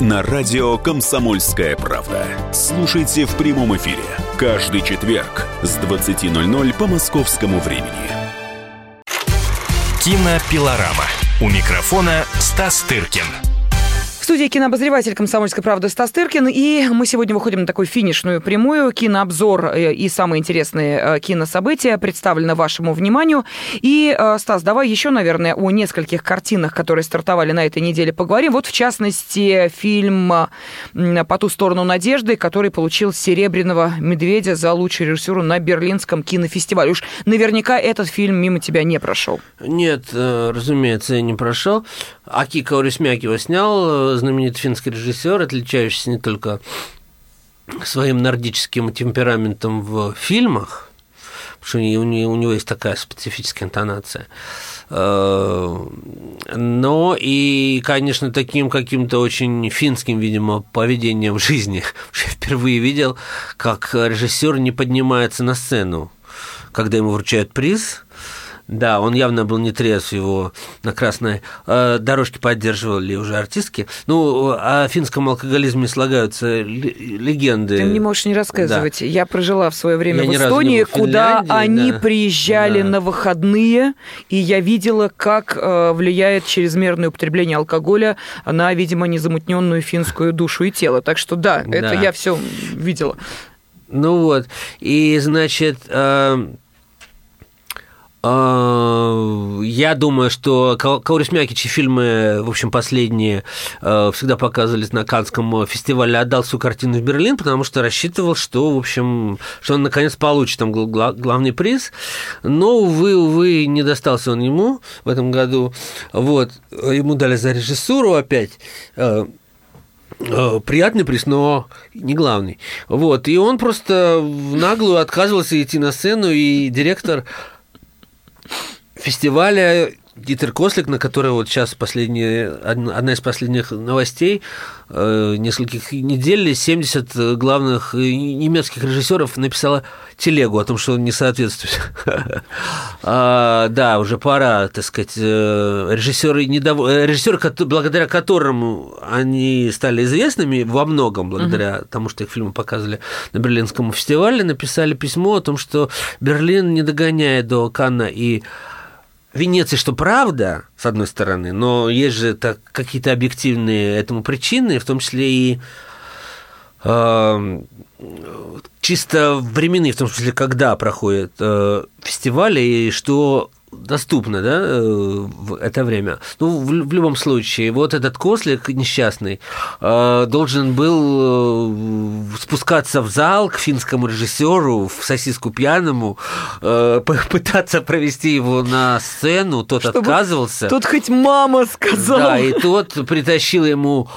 [SPEAKER 6] на радио «Комсомольская правда». Слушайте в прямом эфире каждый четверг с 20.00 по московскому времени.
[SPEAKER 3] Кинопилорама. У микрофона Стас Тыркин.
[SPEAKER 1] В студии кинообозреватель «Комсомольской правды» Стас Тыркин. И мы сегодня выходим на такую финишную прямую. Кинообзор э, и самые интересные э, кинособытия представлены вашему вниманию. И, э, Стас, давай еще, наверное, о нескольких картинах, которые стартовали на этой неделе, поговорим. Вот, в частности, фильм «По ту сторону надежды», который получил «Серебряного медведя» за лучшую режиссуру на Берлинском кинофестивале. Уж наверняка этот фильм мимо тебя не прошел.
[SPEAKER 2] Нет, разумеется, я не прошел. Аки Каурисмяк его снял, знаменитый финский режиссер, отличающийся не только своим нордическим темпераментом в фильмах, потому что у него, есть такая специфическая интонация, э, но и, конечно, таким каким-то очень финским, видимо, поведением в жизни. [laughs] Я впервые видел, как режиссер не поднимается на сцену, когда ему вручают приз, да, он явно был не трезв, его на красной э, дорожке поддерживали уже артистки. Ну, о финском алкоголизме слагаются легенды.
[SPEAKER 1] Ты мне можешь не рассказывать. Да. Я прожила в свое время
[SPEAKER 2] Я
[SPEAKER 1] в Эстонии,
[SPEAKER 2] в
[SPEAKER 1] куда они
[SPEAKER 2] да.
[SPEAKER 1] приезжали
[SPEAKER 2] да.
[SPEAKER 1] на выходные, и я видела, как э, влияет чрезмерное употребление алкоголя на, видимо, незамутненную финскую душу и тело. Так что да, да. это я все видела.
[SPEAKER 2] Ну вот, и значит... Э, я думаю, что Каурис Мякичи фильмы, в общем, последние всегда показывались на Канском фестивале, отдал свою картину в Берлин, потому что рассчитывал, что, в общем, что он наконец получит там главный приз. Но, увы, увы, не достался он ему в этом году. Вот, ему дали за режиссуру опять приятный приз, но не главный. Вот, и он просто в наглую отказывался идти на сцену, и директор фестиваля Дитер Кослик, на который вот сейчас последние, одна из последних новостей, э, нескольких недель, 70 главных немецких режиссеров написала телегу о том, что он не соответствует. [laughs] а, да, уже пора, так сказать, режиссеры, недов... режиссеры, благодаря которым они стали известными во многом, благодаря тому, что их фильмы показывали на Берлинском фестивале, написали письмо о том, что Берлин не догоняет до Канна и Венеции, что правда, с одной стороны, но есть же так, какие-то объективные этому причины, в том числе и э, чисто временные, в том числе, когда проходят э, фестивали, и что доступно, да, в это время. Ну, в, в любом случае, вот этот кослик несчастный э, должен был э, спускаться в зал к финскому режиссеру, в сосиску пьяному, э, пытаться провести его на сцену, тот
[SPEAKER 1] Чтобы
[SPEAKER 2] отказывался.
[SPEAKER 1] Тут хоть мама сказала.
[SPEAKER 2] Да, и тот притащил ему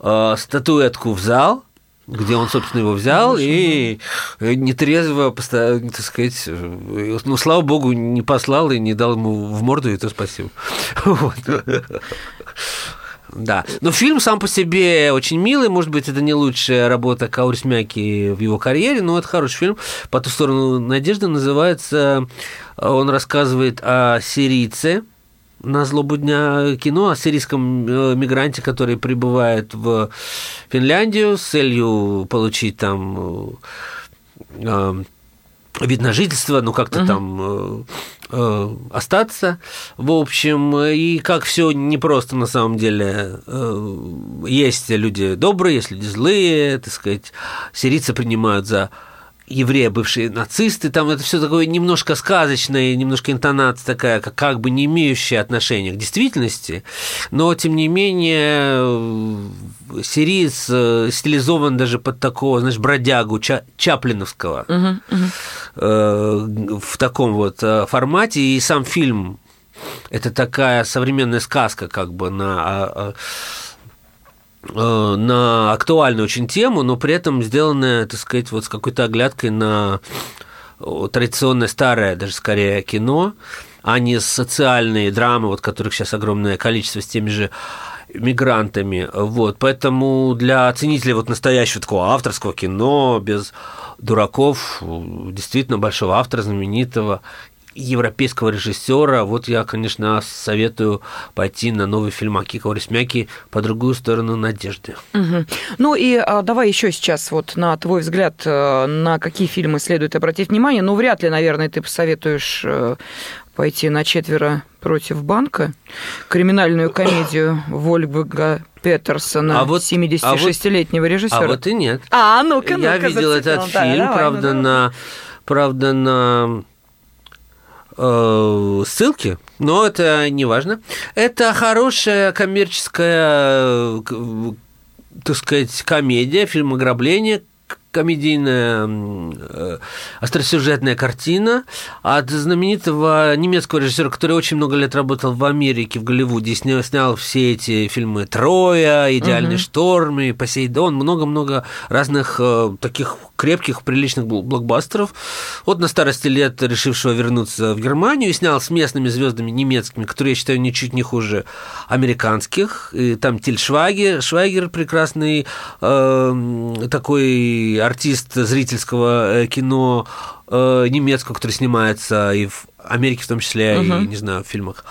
[SPEAKER 2] э, статуэтку в зал, где он, собственно, его взял и нетрезво, так сказать, ну, слава богу, не послал и не дал ему в морду, и то спасибо. [laughs] Да. Но фильм сам по себе очень милый. Может быть, это не лучшая работа Каурисмяки в его карьере, но это хороший фильм. «По ту сторону надежды» называется. Он рассказывает о сирийце, на злобу дня кино о сирийском мигранте, который прибывает в Финляндию с целью получить там вид на жительство, ну как-то там э, э, остаться. В общем, и как все непросто на самом деле. Э, есть люди добрые, есть люди злые, так сказать, сирийцы принимают за евреи, бывшие нацисты, там это все такое немножко сказочное, немножко интонация такая, как, как бы не имеющая отношения к действительности, но тем не менее сириец э, стилизован даже под такого, знаешь, бродягу Ча Чаплиновского. Uh-huh, uh-huh. в таком вот э, формате, и сам фильм это такая современная сказка как бы на а, а, Э, на актуальную очень тему, но при этом сделанная, так сказать, вот с какой-то оглядкой на традиционное старое, даже скорее кино, а не социальные драмы, вот которых сейчас огромное количество с теми же мигрантами. Вот. Поэтому для ценителей вот настоящего такого авторского кино, без дураков, действительно большого автора, знаменитого, европейского режиссера, вот я, конечно, советую пойти на новый фильм Акика Орисмяки по другую сторону надежды.
[SPEAKER 1] Угу. Ну и а, давай еще сейчас вот на твой взгляд, э, на какие фильмы следует обратить внимание. Ну, вряд ли, наверное, ты посоветуешь э, пойти на четверо против банка, криминальную комедию [coughs] Вольфга Петерсона, а вот, 76-летнего
[SPEAKER 2] а вот,
[SPEAKER 1] режиссера.
[SPEAKER 2] А вот и нет.
[SPEAKER 1] А, ну-ка,
[SPEAKER 2] ну-ка. Я видел этот да, фильм, давай, правда, ну, на правда, на Э, ссылки, но это не важно. Это хорошая коммерческая, э, так сказать, комедия, фильм ограбления, комедийная э, остросюжетная картина от знаменитого немецкого режиссера, который очень много лет работал в Америке, в Голливуде, снял, снял все эти фильмы «Троя», «Идеальный угу. шторм», и «Посейдон», много-много разных э, таких крепких, приличных блокбастеров. Вот на старости лет решившего вернуться в Германию и снял с местными звездами немецкими, которые я считаю ничуть не хуже американских. И там Тиль Швайгер, Швайгер прекрасный э, такой артист зрительского э, кино э, немецкого, который снимается и в Америке в том числе, uh-huh. и, не знаю, в фильмах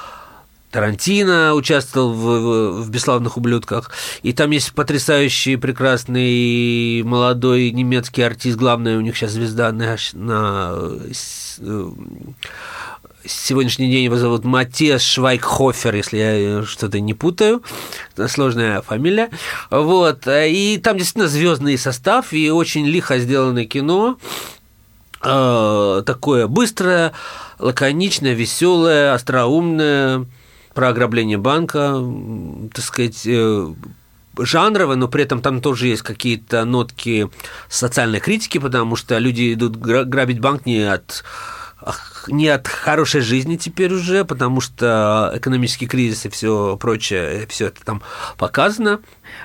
[SPEAKER 2] Тарантино участвовал в, в «Бесславных ублюдках», и там есть потрясающий, прекрасный молодой немецкий артист, главная у них сейчас звезда на, на э, сегодняшний день его зовут Матиас Швайкхофер, если я что-то не путаю, сложная фамилия, вот, и там действительно звездный состав, и очень лихо сделанное кино, э, такое быстрое, лаконичное, веселое, остроумное, про ограбление банка, так сказать, э, жанровое, но при этом там тоже есть какие-то нотки социальной критики, потому что люди идут грабить банк не от не от хорошей жизни теперь уже, потому что экономический кризис и все прочее, все это там показано.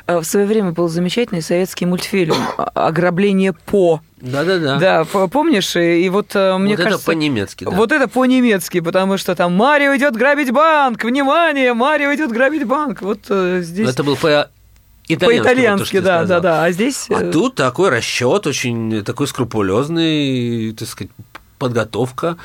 [SPEAKER 1] Э, в свое время был замечательный советский мультфильм «Ограбление по».
[SPEAKER 2] Да-да-да.
[SPEAKER 1] Да, помнишь? И вот э, мне
[SPEAKER 2] вот
[SPEAKER 1] кажется...
[SPEAKER 2] это по-немецки, да.
[SPEAKER 1] Вот это по-немецки, потому что там «Марио идет грабить банк! Внимание! Марио идет грабить банк!» Вот э, здесь...
[SPEAKER 2] Это был по
[SPEAKER 1] По-итальянски, вот, да, да, да. А здесь...
[SPEAKER 2] А тут такой расчет очень такой скрупулезный, так сказать, подготовка,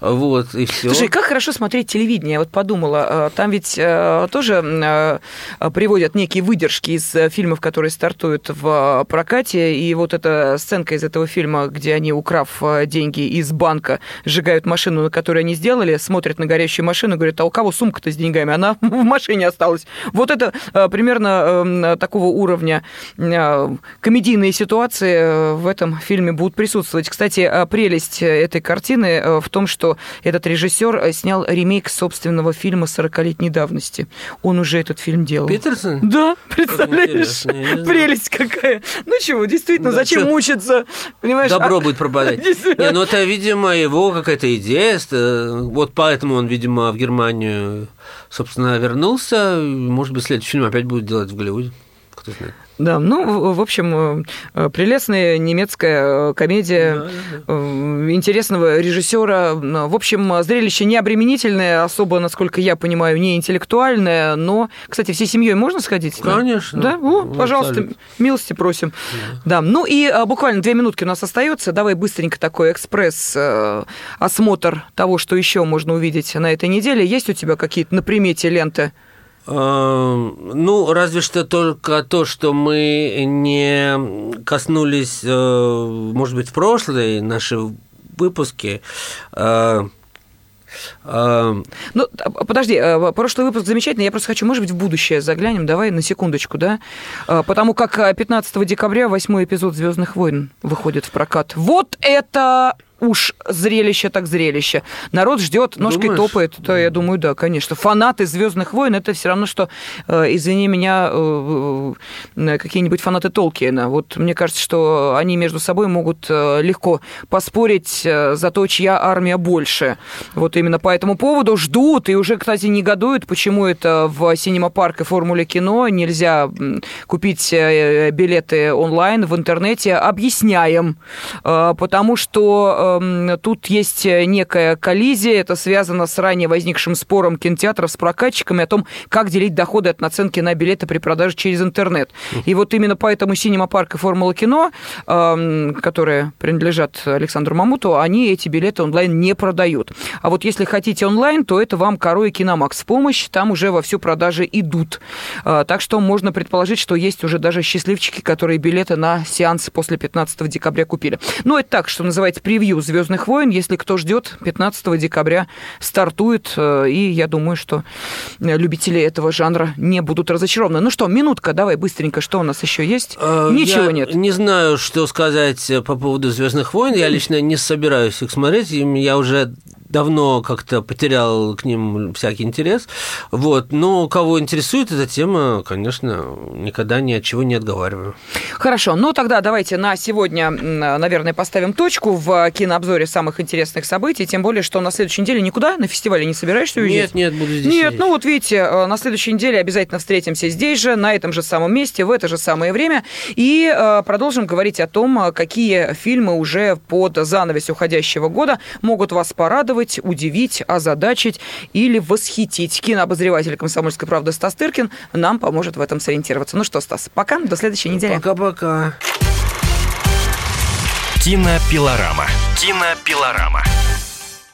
[SPEAKER 2] вот, и все.
[SPEAKER 1] Слушай, как хорошо смотреть телевидение, я вот подумала, э, там ведь э, тоже э, приводят некие выдержки из фильмов, которые стартуют в прокате, и вот эта сценка из этого фильма, где они, украв деньги из банка, сжигают машину, на которой они сделали, смотрят на горящую машину, говорят, а у кого сумка-то с деньгами? Она [laughs] в машине осталась. Вот это примерно такого уровня комедийные ситуации в этом фильме будут присутствовать. Кстати, прелесть этой картины э, в том, что этот режиссер э, снял ремейк собственного фильма 40-летней давности. Он уже этот фильм делал.
[SPEAKER 2] Питерсон?
[SPEAKER 1] Да, представляешь? Прелесть какая. Ну чего, действительно, да, зачем что? мучиться?
[SPEAKER 2] Понимаешь? Добро а... будет пропадать. [laughs] Не, ну это, видимо, его какая-то идея. Вот поэтому он, видимо, в Германию, собственно, вернулся. Может быть, следующий фильм опять будет делать в Голливуде. Кто знает.
[SPEAKER 1] Да, ну, в общем, э, прелестная немецкая э, комедия да, да, да. интересного режиссера. В общем, зрелище не обременительное, особо, насколько я понимаю, не интеллектуальное, но, кстати, всей семьей можно сходить?
[SPEAKER 2] Конечно.
[SPEAKER 1] Да, О, ну, пожалуйста, абсолютно. милости просим. Да. да, ну и а, буквально две минутки у нас остается. Давай быстренько такой экспресс э, осмотр того, что еще можно увидеть на этой неделе. Есть у тебя какие-то на примете ленты?
[SPEAKER 2] Ну, разве что только то, что мы не коснулись, э, может быть, в прошлой нашей выпуске. Э,
[SPEAKER 1] ну, подожди, э, прошлый выпуск замечательный. Я просто хочу, может быть, в будущее заглянем. Давай на секундочку, да? Э, потому как 15 декабря восьмой эпизод Звездных войн выходит в прокат. Вот это уж зрелище так зрелище. Народ ждет, ножкой Думаешь? топает. Да, я думаю, да, конечно. Фанаты Звездных войн это все равно, что, э, извини меня, э, э, какие-нибудь фанаты Толкиена. Вот мне кажется, что они между собой могут легко поспорить за то, чья армия больше. Вот именно по этому поводу ждут и уже, кстати, негодуют, почему это в Синема Парк и Формуле кино нельзя купить билеты онлайн в интернете. Объясняем. Потому что Тут есть э, некая коллизия, это связано с ранее возникшим спором кинотеатров с прокатчиками о том, как делить доходы от наценки на билеты при продаже через интернет. И вот именно поэтому Синема Парк и Формула кино, эм, которые принадлежат Александру Мамуту, они эти билеты онлайн не продают. А вот если хотите онлайн, то это вам Коро и Киномакс в помощь, там уже во всю продажи идут. Э, так что можно предположить, что есть уже даже счастливчики, которые билеты на сеанс после 15 декабря купили. Ну, это так, что называется превью Звездных войн. Если кто ждет, 15 декабря стартует. Э, и я думаю, что любители этого жанра не будут разочарованы. Ну что, минутка, давай быстренько, что у нас еще есть?
[SPEAKER 2] Э,
[SPEAKER 1] Ничего
[SPEAKER 2] я
[SPEAKER 1] нет.
[SPEAKER 2] Не знаю, что сказать по поводу Звездных войн. Я лично не собираюсь их смотреть. Я уже давно как-то потерял к ним всякий интерес. Вот. Но кого интересует эта тема, конечно, никогда ни от чего не отговариваю.
[SPEAKER 1] Хорошо. Ну, тогда давайте на сегодня, наверное, поставим точку в кинообзоре самых интересных событий. Тем более, что на следующей неделе никуда на фестивале не собираешься уезжать?
[SPEAKER 2] Нет, нет, буду здесь
[SPEAKER 1] Нет,
[SPEAKER 2] сидеть.
[SPEAKER 1] ну вот видите, э, на следующей неделе обязательно встретимся здесь же, на этом же самом месте, в это же самое время. И э, продолжим говорить о том, какие фильмы уже под занавес уходящего года могут вас порадовать, удивить, озадачить или восхитить. Кинообозреватель «Комсомольской правды» Стас Тыркин нам поможет в этом сориентироваться. Ну что, Стас, пока, до следующей недели.
[SPEAKER 2] Пока-пока.
[SPEAKER 3] Кинопилорама. Кинопилорама.